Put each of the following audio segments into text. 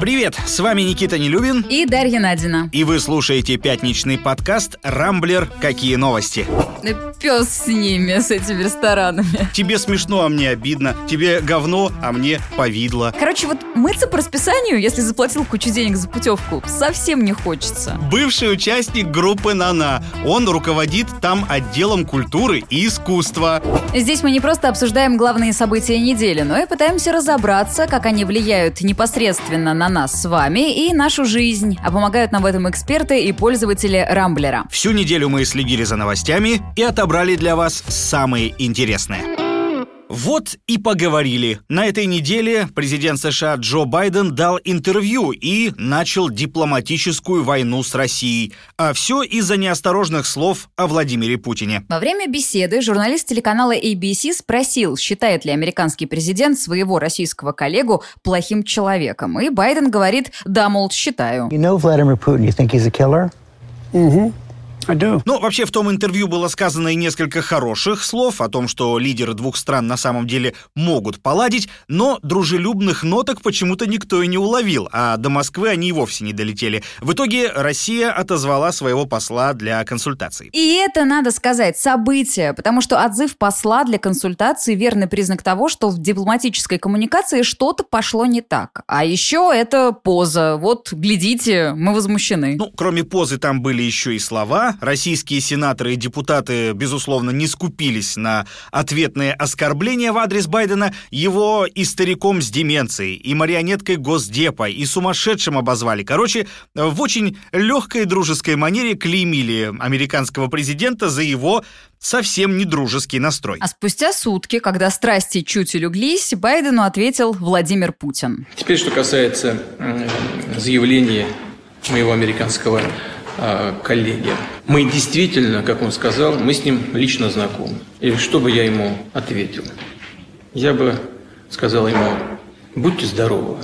Привет, с вами Никита Нелюбин. И Дарья Надина. И вы слушаете пятничный подкаст «Рамблер. Какие новости?». Пес с ними, с этими ресторанами. Тебе смешно, а мне обидно. Тебе говно, а мне повидло. Короче, вот мыться по расписанию, если заплатил кучу денег за путевку, совсем не хочется. Бывший участник группы «Нана». Он руководит там отделом культуры и искусства. Здесь мы не просто обсуждаем главные события недели, но и пытаемся разобраться, как они влияют непосредственно на нас с вами и нашу жизнь. А помогают нам в этом эксперты и пользователи Рамблера. Всю неделю мы следили за новостями и отобрали для вас самые интересные. Вот и поговорили. На этой неделе президент США Джо Байден дал интервью и начал дипломатическую войну с Россией. А все из-за неосторожных слов о Владимире Путине. Во время беседы журналист телеканала ABC спросил, считает ли американский президент своего российского коллегу плохим человеком. И Байден говорит, да, мол, считаю. You know Vladimir Putin, you think he's a killer? Ну, вообще, в том интервью было сказано и несколько хороших слов о том, что лидеры двух стран на самом деле могут поладить, но дружелюбных ноток почему-то никто и не уловил, а до Москвы они и вовсе не долетели. В итоге Россия отозвала своего посла для консультаций. И это, надо сказать, событие, потому что отзыв посла для консультации – верный признак того, что в дипломатической коммуникации что-то пошло не так. А еще это поза. Вот, глядите, мы возмущены. Ну, кроме позы там были еще и слова, российские сенаторы и депутаты, безусловно, не скупились на ответные оскорбления в адрес Байдена. Его и стариком с деменцией, и марионеткой Госдепа, и сумасшедшим обозвали. Короче, в очень легкой дружеской манере клеймили американского президента за его совсем не дружеский настрой. А спустя сутки, когда страсти чуть улеглись, Байдену ответил Владимир Путин. Теперь, что касается э, заявления моего американского коллеги. Мы действительно, как он сказал, мы с ним лично знакомы. И что бы я ему ответил? Я бы сказал ему, будьте здоровы.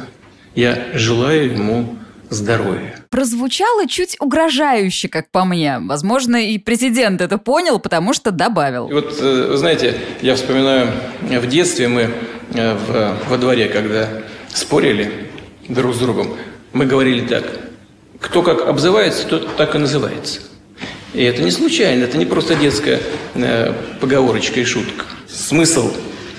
Я желаю ему здоровья. Прозвучало чуть угрожающе, как по мне. Возможно, и президент это понял, потому что добавил. И вот, э, вы знаете, я вспоминаю, в детстве мы э, в, во дворе, когда спорили друг с другом, мы говорили так – кто как обзывается, тот так и называется. И это не случайно, это не просто детская э, поговорочка и шутка. Смысл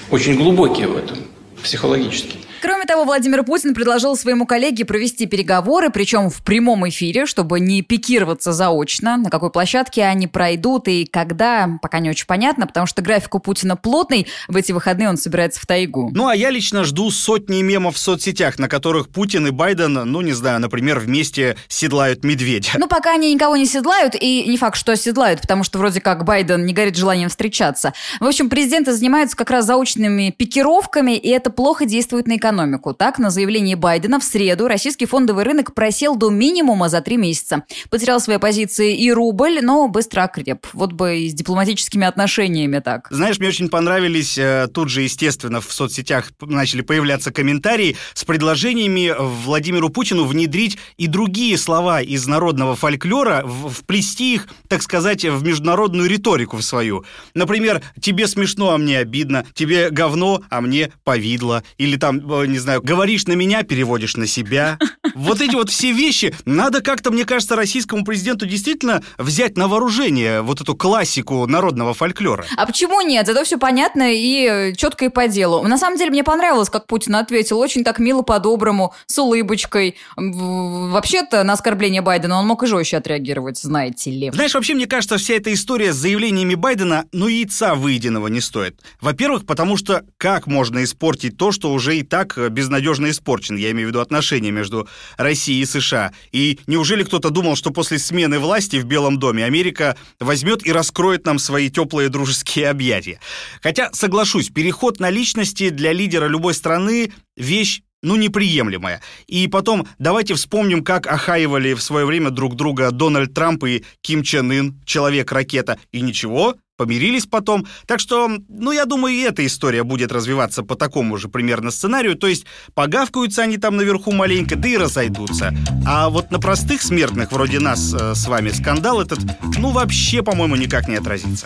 очень глубокий в этом, психологический. Кроме того, Владимир Путин предложил своему коллеге провести переговоры, причем в прямом эфире, чтобы не пикироваться заочно, на какой площадке они пройдут и когда, пока не очень понятно, потому что график у Путина плотный, в эти выходные он собирается в тайгу. Ну, а я лично жду сотни мемов в соцсетях, на которых Путин и Байден, ну, не знаю, например, вместе седлают медведя. Ну, пока они никого не седлают, и не факт, что седлают, потому что вроде как Байден не горит желанием встречаться. В общем, президенты занимаются как раз заочными пикировками, и это плохо действует на экономику экономику. Так, на заявление Байдена в среду российский фондовый рынок просел до минимума за три месяца. Потерял свои позиции и рубль, но быстро окреп. Вот бы и с дипломатическими отношениями так. Знаешь, мне очень понравились, э, тут же, естественно, в соцсетях начали появляться комментарии с предложениями Владимиру Путину внедрить и другие слова из народного фольклора, вплести их, так сказать, в международную риторику в свою. Например, «тебе смешно, а мне обидно», «тебе говно, а мне повидло», или там э, не знаю, говоришь на меня, переводишь на себя. Вот эти вот все вещи надо как-то, мне кажется, российскому президенту действительно взять на вооружение вот эту классику народного фольклора. А почему нет? Это все понятно и четко и по делу. На самом деле мне понравилось, как Путин ответил. Очень так мило по-доброму, с улыбочкой. Вообще-то на оскорбление Байдена он мог и жестче отреагировать, знаете ли. Знаешь, вообще, мне кажется, вся эта история с заявлениями Байдена, ну, яйца выеденного не стоит. Во-первых, потому что как можно испортить то, что уже и так безнадежно испорчен? Я имею в виду отношения между России и США. И неужели кто-то думал, что после смены власти в Белом доме Америка возьмет и раскроет нам свои теплые дружеские объятия? Хотя, соглашусь, переход на личности для лидера любой страны – вещь ну, неприемлемая. И потом давайте вспомним, как охаивали в свое время друг друга Дональд Трамп и Ким Чен Ын, человек-ракета. И ничего, помирились потом. Так что, ну, я думаю, и эта история будет развиваться по такому же примерно сценарию. То есть погавкаются они там наверху маленько, да и разойдутся. А вот на простых смертных, вроде нас э, с вами, скандал этот, ну, вообще, по-моему, никак не отразится.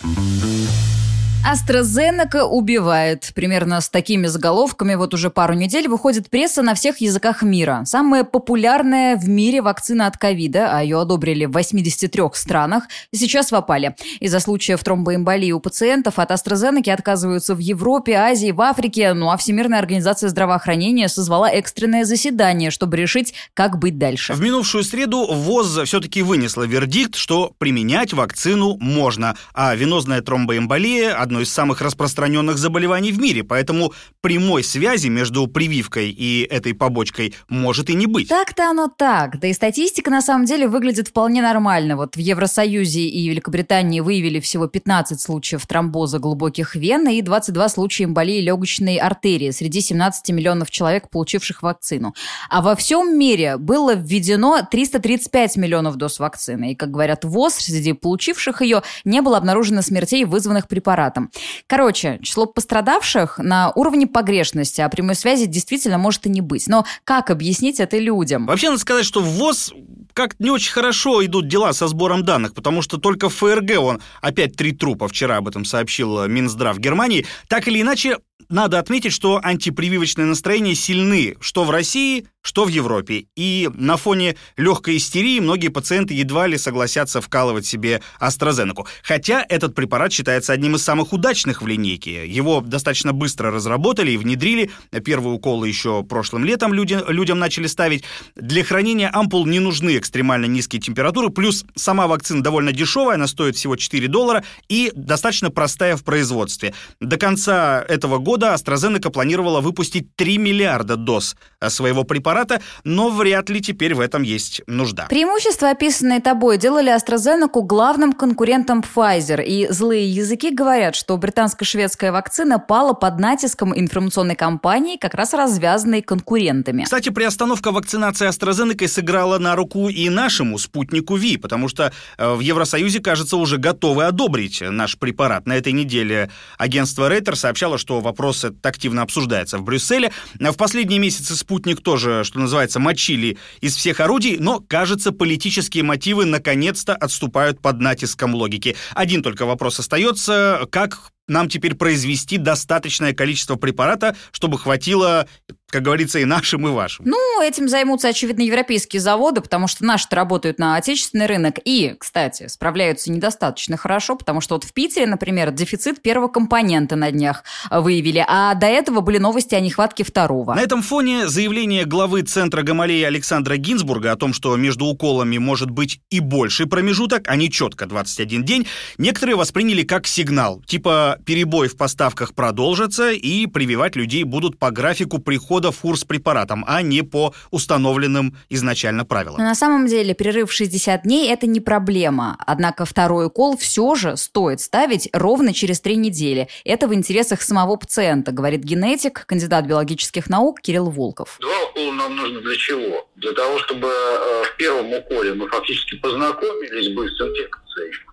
AstraZeneca убивает. Примерно с такими заголовками вот уже пару недель выходит пресса на всех языках мира. Самая популярная в мире вакцина от ковида, а ее одобрили в 83 странах, сейчас в опале. Из-за случаев тромбоэмболии у пациентов от AstraZeneca отказываются в Европе, Азии, в Африке. Ну а Всемирная организация здравоохранения созвала экстренное заседание, чтобы решить, как быть дальше. В минувшую среду ВОЗ все-таки вынесла вердикт, что применять вакцину можно, а венозная тромбоэмболия – одно из самых распространенных заболеваний в мире, поэтому прямой связи между прививкой и этой побочкой может и не быть. Так-то оно так. Да и статистика на самом деле выглядит вполне нормально. Вот в Евросоюзе и Великобритании выявили всего 15 случаев тромбоза глубоких вен и 22 случая эмболии легочной артерии среди 17 миллионов человек, получивших вакцину. А во всем мире было введено 335 миллионов доз вакцины. И, как говорят ВОЗ, среди получивших ее не было обнаружено смертей, вызванных препаратом. Короче, число пострадавших на уровне погрешности, а прямой связи действительно может и не быть. Но как объяснить это людям? Вообще, надо сказать, что ВОЗ как не очень хорошо идут дела со сбором данных, потому что только в ФРГ он опять три трупа, вчера об этом сообщил Минздрав Германии. Так или иначе, надо отметить, что антипрививочные настроения сильны что в России, что в Европе. И на фоне легкой истерии многие пациенты едва ли согласятся вкалывать себе AstraZeneca. Хотя этот препарат считается одним из самых удачных в линейке. Его достаточно быстро разработали и внедрили. Первые уколы еще прошлым летом люди, людям начали ставить. Для хранения ампул не нужны экстремально низкие температуры. Плюс сама вакцина довольно дешевая, она стоит всего 4 доллара и достаточно простая в производстве. До конца этого года AstraZeneca планировала выпустить 3 миллиарда доз своего препарата но вряд ли теперь в этом есть нужда. Преимущества, описанные тобой, делали AstraZeneca главным конкурентом Pfizer, и злые языки говорят, что британско-шведская вакцина пала под натиском информационной кампании, как раз развязанной конкурентами. Кстати, приостановка вакцинации AstraZeneca сыграла на руку и нашему спутнику Ви, потому что э, в Евросоюзе, кажется, уже готовы одобрить наш препарат. На этой неделе агентство Рейтер сообщало, что вопрос этот активно обсуждается в Брюсселе. В последние месяцы спутник тоже что называется, мочили из всех орудий, но, кажется, политические мотивы наконец-то отступают под натиском логики. Один только вопрос остается, как нам теперь произвести достаточное количество препарата, чтобы хватило как говорится, и нашим, и вашим. Ну, этим займутся, очевидно, европейские заводы, потому что наши-то работают на отечественный рынок и, кстати, справляются недостаточно хорошо, потому что вот в Питере, например, дефицит первого компонента на днях выявили, а до этого были новости о нехватке второго. На этом фоне заявление главы Центра Гамалеи Александра Гинзбурга о том, что между уколами может быть и больший промежуток, а не четко 21 день, некоторые восприняли как сигнал, типа перебой в поставках продолжится и прививать людей будут по графику прихода в курс препаратом, а не по установленным изначально правилам. Но на самом деле перерыв 60 дней – это не проблема. Однако второй укол все же стоит ставить ровно через три недели. Это в интересах самого пациента, говорит генетик, кандидат биологических наук Кирилл Волков. Два укола нам нужно для чего? Для того, чтобы э, в первом уколе мы фактически познакомились бы с инфекцией,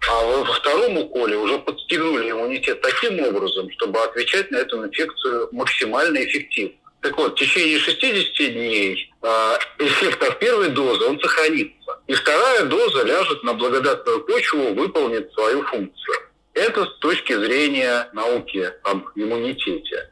а во втором уколе уже подстегнули иммунитет таким образом, чтобы отвечать на эту инфекцию максимально эффективно. Так вот, в течение 60 дней э, эффект от первой дозы, он сохранится. И вторая доза ляжет на благодатную почву, выполнит свою функцию. Это с точки зрения науки об иммунитете.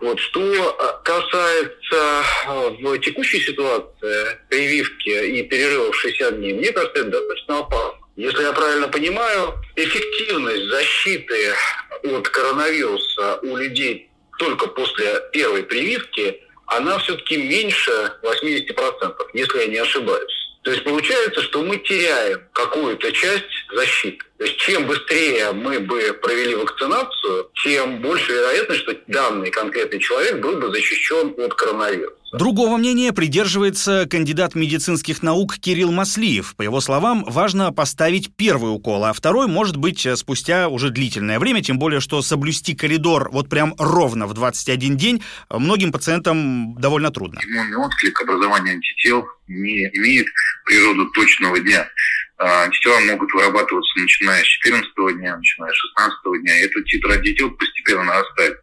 Вот. Что а, касается а, в текущей ситуации прививки и перерыва в 60 дней, мне кажется, это достаточно опасно. Если я правильно понимаю, эффективность защиты от коронавируса у людей только после первой прививки, она все-таки меньше 80%, если я не ошибаюсь. То есть получается, что мы теряем какую-то часть защиты. То есть чем быстрее мы бы провели вакцинацию, тем больше вероятность, что данный конкретный человек был бы защищен от коронавируса. Другого мнения придерживается кандидат медицинских наук Кирилл Маслиев. По его словам, важно поставить первый укол, а второй может быть э, спустя уже длительное время, тем более, что соблюсти коридор вот прям ровно в 21 день многим пациентам довольно трудно. Иммунный отклик образования антител не имеет природу точного дня. А, антитела могут вырабатываться начиная с 14 дня, начиная с 16 дня. Этот титр антител постепенно нарастает.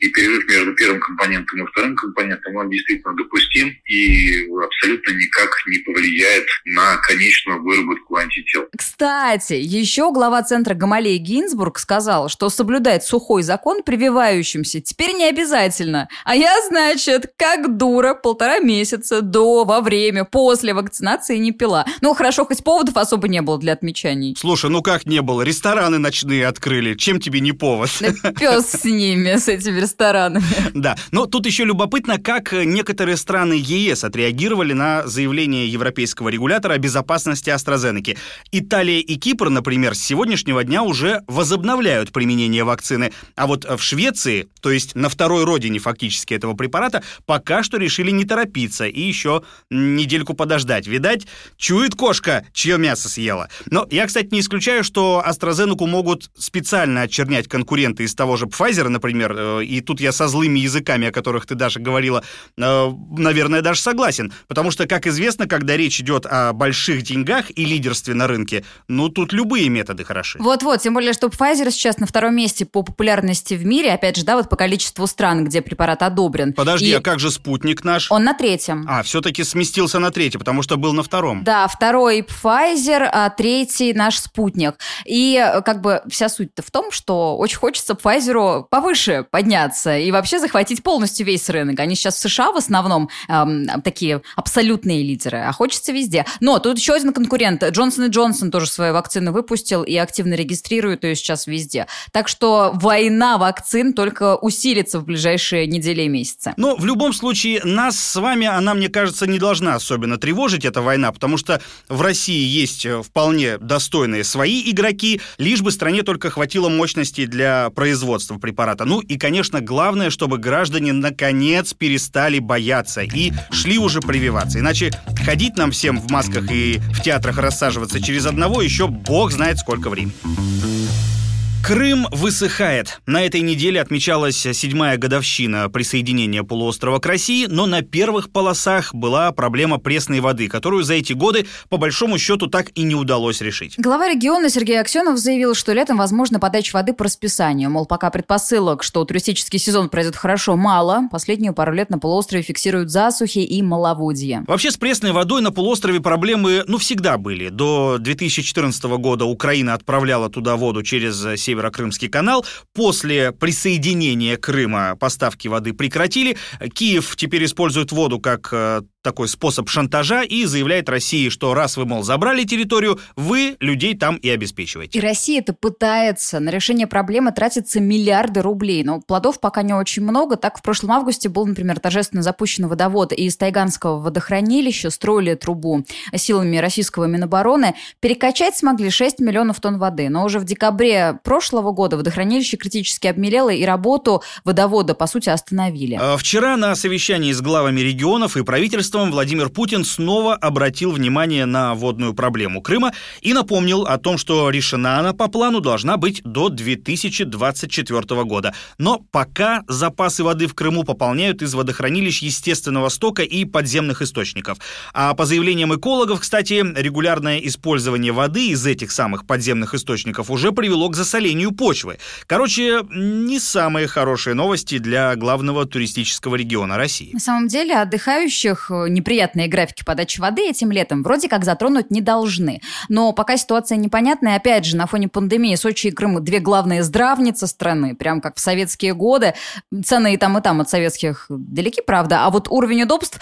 И перерыв между первым компонентом и вторым компонентом, он действительно допустим и абсолютно никак не повлияет на конечную выработку антител. Кстати, еще глава центра Гамалей Гинзбург сказал, что соблюдать сухой закон прививающимся теперь не обязательно. А я, значит, как дура, полтора месяца до, во время, после вакцинации не пила. Ну, хорошо, хоть поводов особо не было для отмечаний. Слушай, ну как не было? Рестораны ночные открыли. Чем тебе не повод? Да пес с ними, с этими ресторанами. Да, но тут еще любопытно, как некоторые страны ЕС отреагировали на заявление европейского регулятора о безопасности AstraZeneca. Италия и Кипр, например, с сегодняшнего дня уже возобновляют применение вакцины, а вот в Швеции, то есть на второй родине фактически этого препарата, пока что решили не торопиться и еще недельку подождать. Видать, чует кошка, чье мясо съела. Но я, кстати, не исключаю, что AstraZeneca могут специально очернять конкуренты из того же Pfizer, например, и тут я со злыми языками, о которых ты, Даша, говорила, э, наверное, даже согласен. Потому что, как известно, когда речь идет о больших деньгах и лидерстве на рынке, ну, тут любые методы хороши. Вот-вот, тем более, что Pfizer сейчас на втором месте по популярности в мире, опять же, да, вот по количеству стран, где препарат одобрен. Подожди, И а как же спутник наш? Он на третьем. А, все-таки сместился на третий, потому что был на втором. Да, второй Pfizer, а третий наш спутник. И э, как бы вся суть-то в том, что очень хочется Pfizer повыше подняться и вообще захватить полностью весь рынок. Они сейчас в США в основном эм, такие абсолютные лидеры, а хочется везде. Но тут еще один конкурент. Джонсон и Джонсон тоже свою вакцину выпустил и активно регистрирует ее сейчас везде. Так что война вакцин только усилится в ближайшие недели и месяцы. Но в любом случае нас с вами, она, мне кажется, не должна особенно тревожить, эта война, потому что в России есть э, вполне достойные свои игроки, лишь бы стране только хватило мощности для производства препарата. Ну и, конечно, главное, чтобы граждане наконец перестали бояться и шли уже прививаться. Иначе ходить нам всем в масках и в театрах рассаживаться через одного еще бог знает сколько времени. Крым высыхает. На этой неделе отмечалась седьмая годовщина присоединения полуострова к России, но на первых полосах была проблема пресной воды, которую за эти годы, по большому счету, так и не удалось решить. Глава региона Сергей Аксенов заявил, что летом возможно подача воды по расписанию. Мол, пока предпосылок, что туристический сезон пройдет хорошо, мало. Последнюю пару лет на полуострове фиксируют засухи и маловодье. Вообще с пресной водой на полуострове проблемы, ну, всегда были. До 2014 года Украина отправляла туда воду через Северо-Крымский канал. После присоединения Крыма поставки воды прекратили. Киев теперь использует воду как э, такой способ шантажа и заявляет России, что раз вы, мол, забрали территорию, вы людей там и обеспечиваете. И Россия это пытается. На решение проблемы тратятся миллиарды рублей. Но плодов пока не очень много. Так, в прошлом августе был, например, торжественно запущен водовод из Тайганского водохранилища. Строили трубу силами российского Минобороны. Перекачать смогли 6 миллионов тонн воды. Но уже в декабре прошлого года водохранилище критически обмелело и работу водовода, по сути, остановили. А Вчера на совещании с главами регионов и правительством Владимир Путин снова обратил внимание на водную проблему Крыма и напомнил о том, что решена она по плану должна быть до 2024 года. Но пока запасы воды в Крыму пополняют из водохранилищ естественного стока и подземных источников. А по заявлениям экологов, кстати, регулярное использование воды из этих самых подземных источников уже привело к засолению почвы. Короче, не самые хорошие новости для главного туристического региона России. На самом деле отдыхающих э, неприятные графики подачи воды этим летом вроде как затронуть не должны. Но пока ситуация непонятная, опять же, на фоне пандемии Сочи и Крым две главные здравницы страны, прям как в советские годы. Цены и там, и там от советских далеки, правда, а вот уровень удобств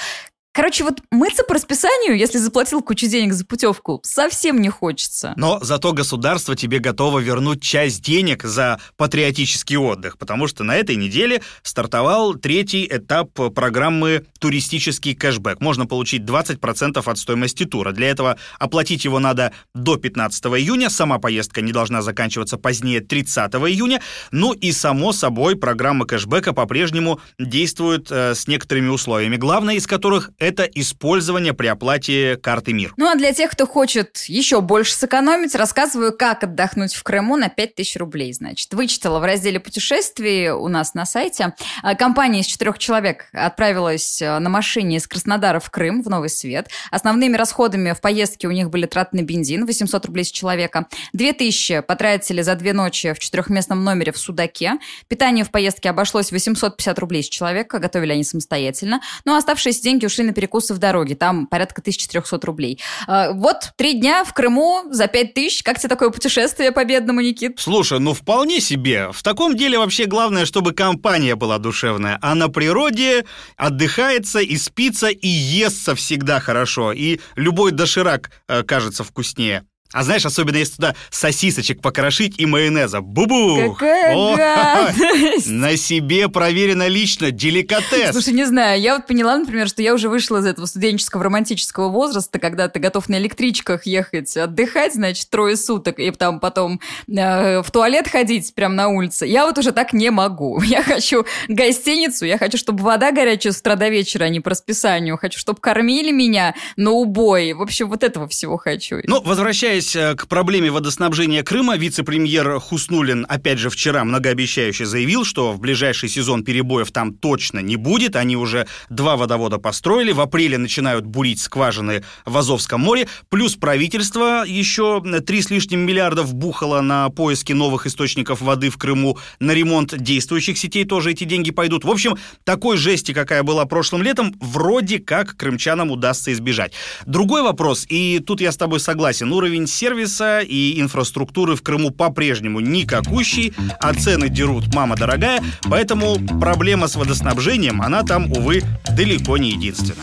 Короче, вот мыться по расписанию, если заплатил кучу денег за путевку, совсем не хочется. Но зато государство тебе готово вернуть часть денег за патриотический отдых, потому что на этой неделе стартовал третий этап программы «Туристический кэшбэк». Можно получить 20% от стоимости тура. Для этого оплатить его надо до 15 июня, сама поездка не должна заканчиваться позднее 30 июня. Ну и, само собой, программа кэшбэка по-прежнему действует э, с некоторыми условиями, главное из которых – это использование при оплате карты МИР. Ну а для тех, кто хочет еще больше сэкономить, рассказываю, как отдохнуть в Крыму на 5000 рублей, значит. Вычитала в разделе путешествий у нас на сайте. А, компания из четырех человек отправилась э, на машине из Краснодара в Крым, в Новый Свет. Основными расходами в поездке у них были траты на бензин, 800 рублей с человека. 2000 потратили за две ночи в четырехместном номере в Судаке. Питание в поездке обошлось 850 рублей с человека, готовили они самостоятельно. Ну а оставшиеся деньги ушли на перекусы в дороге, там порядка 1300 рублей. А, вот три дня в Крыму за 5000. Как тебе такое путешествие победному, Никит? Слушай, ну вполне себе. В таком деле вообще главное, чтобы компания была душевная. А на природе отдыхается и спится, и естся всегда хорошо. И любой доширак э, кажется вкуснее. А знаешь, особенно если туда сосисочек покрошить и майонеза. Бубух! Какая О, гадость! На себе проверено лично, деликатес. Слушай, не знаю, я вот поняла, например, что я уже вышла из этого студенческого романтического возраста, когда ты готов на электричках ехать отдыхать, значит, трое суток, и там потом э, в туалет ходить прямо на улице. Я вот уже так не могу. Я хочу гостиницу, я хочу, чтобы вода горячая с утра до вечера, а не по расписанию. Хочу, чтобы кормили меня на убой. В общем, вот этого всего хочу. Ну, возвращаясь э, к проблеме водоснабжения Крыма, вице-премьер Хуснулин, опять же, вчера многообещающе заявил, что в ближайший сезон перебоев там точно не будет. Они уже два водовода построили. В апреле начинают бурить скважины в Азовском море. Плюс правительство еще три с лишним миллиардов бухало на поиски новых источников воды в Крыму. На ремонт действующих сетей тоже эти деньги пойдут. В общем, такой жести, какая была прошлым летом, вроде как крымчанам удастся избежать. Другой вопрос, и тут я с тобой согласен, уровень сервиса и инфраструктуры в Крыму по-прежнему никакущий, а цены дерут мама дорогая, поэтому проблема с водоснабжением, она там, увы, далеко не единственная.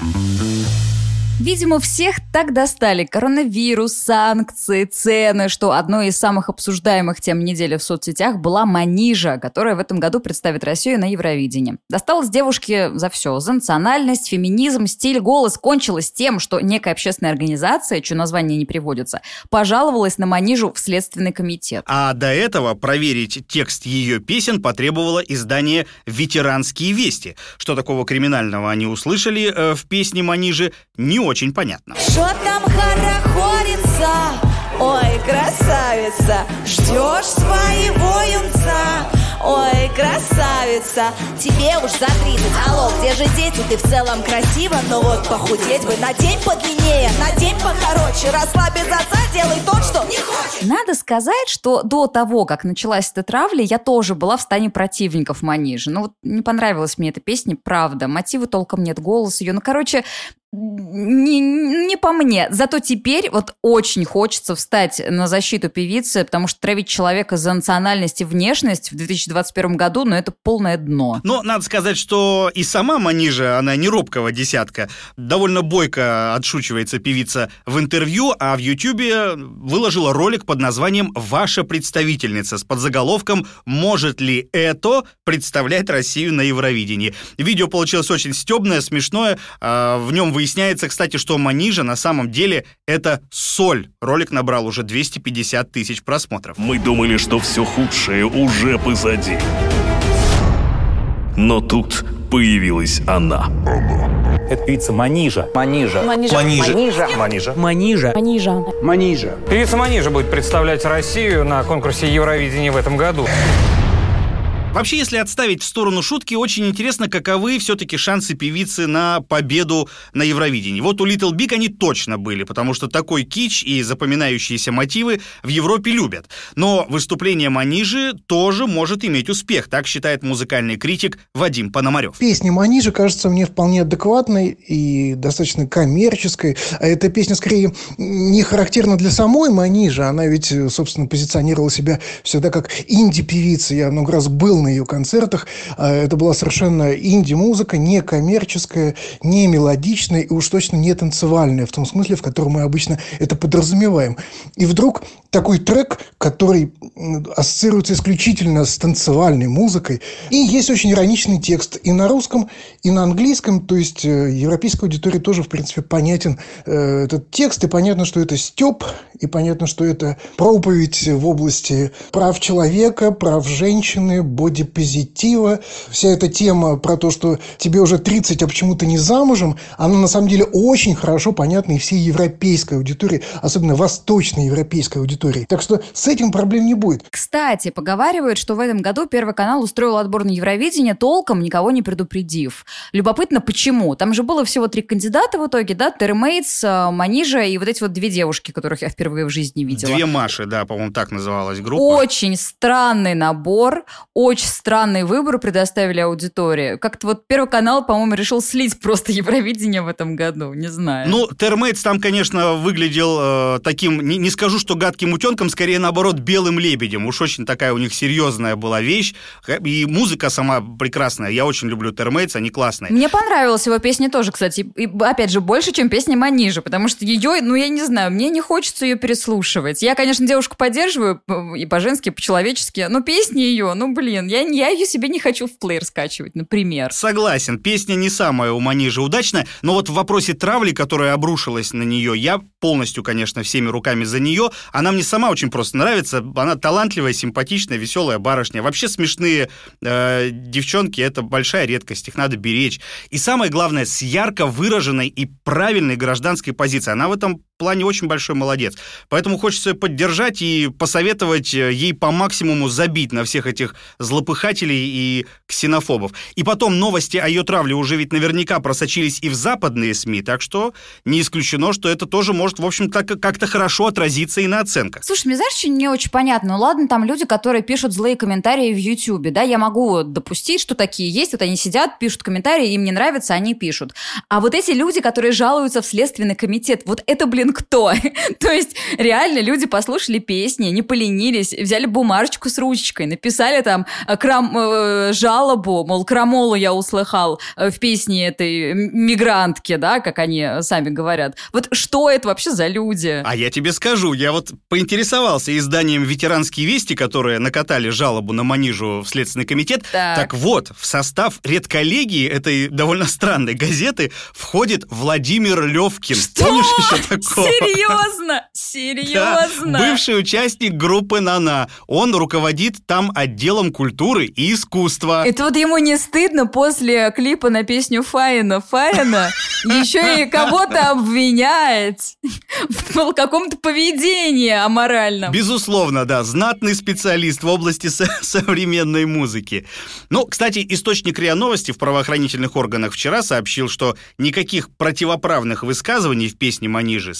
Видимо, всех так достали коронавирус, санкции, цены, что одной из самых обсуждаемых тем недели в соцсетях была Манижа, которая в этом году представит Россию на Евровидении. Досталось девушке за все. За национальность, феминизм, стиль, голос. Кончилось тем, что некая общественная организация, чье название не приводится, пожаловалась на Манижу в Следственный комитет. А до этого проверить текст ее песен потребовало издание «Ветеранские вести». Что такого криминального они услышали э, в песне Манижи, не очень понятно. Что там хорохорится? Ой, красавица, ждешь своего юнца? Ой, красавица, тебе уж за 30 Алло, где же дети? Ты в целом красива Но вот похудеть бы на день подлиннее На день покороче Росла без отца, делай то, что не хочешь Надо сказать, что до того, как началась эта травля, я тоже была в стане противников Манижи. Ну, вот не понравилась мне эта песня, правда. Мотивы толком нет, голос ее. Ну, короче, не, не по мне. Зато теперь вот очень хочется встать на защиту певицы, потому что травить человека за национальность и внешность в 2021 году, ну, это полное дно. Но надо сказать, что и сама Манижа, она не робкого десятка. Довольно бойко отшучивается певица в интервью, а в Ютьюбе выложила ролик под названием «Ваша представительница» с подзаголовком «Может ли это представлять Россию на Евровидении?». Видео получилось очень стебное, смешное. а В нем выясняется, кстати, что Манижа на самом деле это соль. Ролик набрал уже 250 тысяч просмотров. Мы думали, что все худшее уже позади. Но тут появилась она. Это певица Манижа. Манижа. Манижа. Манижа. Манижа. Манижа. Манижа. Манижа. Певица Манижа будет представлять Россию на конкурсе Евровидения в этом году. Вообще, если отставить в сторону шутки, очень интересно, каковы все-таки шансы певицы на победу на Евровидении. Вот у Little Big они точно были, потому что такой кич и запоминающиеся мотивы в Европе любят. Но выступление Манижи тоже может иметь успех, так считает музыкальный критик Вадим Пономарев. Песня Манижа кажется мне вполне адекватной и достаточно коммерческой. А эта песня скорее не характерна для самой Манижи. Она ведь, собственно, позиционировала себя всегда как инди-певица. Я много раз был на ее концертах. А Это была совершенно инди-музыка, не коммерческая, не мелодичная и уж точно не танцевальная, в том смысле, в котором мы обычно это подразумеваем. И вдруг такой трек, который ассоциируется исключительно с танцевальной музыкой. И есть очень ироничный текст и на русском, и на английском. То есть э, европейской аудитории тоже, в принципе, понятен э, этот текст. И понятно, что это степ, и понятно, что это проповедь в области прав человека, прав женщины, боди бодипозитива, вся эта тема про то, что тебе уже 30, а почему ты не замужем, она на самом деле очень хорошо понятна и всей европейской аудитории, особенно восточной европейской аудитории. Так что с этим проблем не будет. Кстати, поговаривают, что в этом году Первый канал устроил отбор на Евровидение, толком никого не предупредив. Любопытно, почему? Там же было всего три кандидата в итоге, да? Термейтс, э, Манижа и вот эти вот две девушки, которых я впервые в жизни видела. Две Маши, да, по-моему, так называлась группа. Очень странный набор, очень странный выбор предоставили аудитории. Как-то вот Первый канал, по-моему, решил слить просто Евровидение в этом году, не знаю. Ну, Термейтс там, конечно, выглядел э, таким, не, не скажу, что гадким утенком, скорее, наоборот, белым лебедем. Уж очень такая у них серьезная была вещь. И музыка сама прекрасная. Я очень люблю Термейтс, они классные. Мне понравилась его песня тоже, кстати. И, опять же, больше, чем песня Манижа, потому что ее, ну, я не знаю, мне не хочется ее переслушивать. Я, конечно, девушку поддерживаю и по-женски, и по-человечески, но песни ее, ну, блин, я, я ее себе не хочу в плеер скачивать, например. Согласен, песня не самая у Манижа удачная, но вот в вопросе травли, которая обрушилась на нее, я полностью, конечно, всеми руками за нее. Она мне сама очень просто нравится. Она талантливая, симпатичная, веселая барышня. Вообще смешные э, девчонки — это большая редкость, их надо беречь. И самое главное, с ярко выраженной и правильной гражданской позицией. Она в этом плане очень большой молодец. Поэтому хочется поддержать и посоветовать э, ей по максимуму забить на всех этих злопыхателей и ксенофобов. И потом новости о ее травле уже ведь наверняка просочились и в западные СМИ, так что не исключено, что это тоже может, в общем, так как-то хорошо отразиться и на оценках. Слушай, мне знаешь, не очень понятно? Ну ладно, там люди, которые пишут злые комментарии в Ютьюбе, да, я могу допустить, что такие есть, вот они сидят, пишут комментарии, им не нравится, они пишут. А вот эти люди, которые жалуются в Следственный комитет, вот это, блин, кто? То есть реально люди послушали песни, не поленились, взяли бумажечку с ручкой, написали там э, крам, э, жалобу, мол, крамолу я услыхал э, в песне этой мигрантки, да, как они сами говорят. Вот что это вообще за люди? А я тебе скажу, я вот поинтересовался изданием «Ветеранские вести», которые накатали жалобу на Манижу в Следственный комитет. Так. так вот, в состав редколлегии этой довольно странной газеты входит Владимир Левкин. Что? Помнишь еще такого? Серьезно? Серьезно? Да, бывший участник группы «Нана». Он руководит там отделом культуры и искусства. Это вот ему не стыдно после клипа на песню Фаина Фаина еще и кого-то обвинять в каком-то поведении аморальном. Безусловно, да. Знатный специалист в области со- современной музыки. Ну, кстати, источник РИА Новости в правоохранительных органах вчера сообщил, что никаких противоправных высказываний в песне Манижи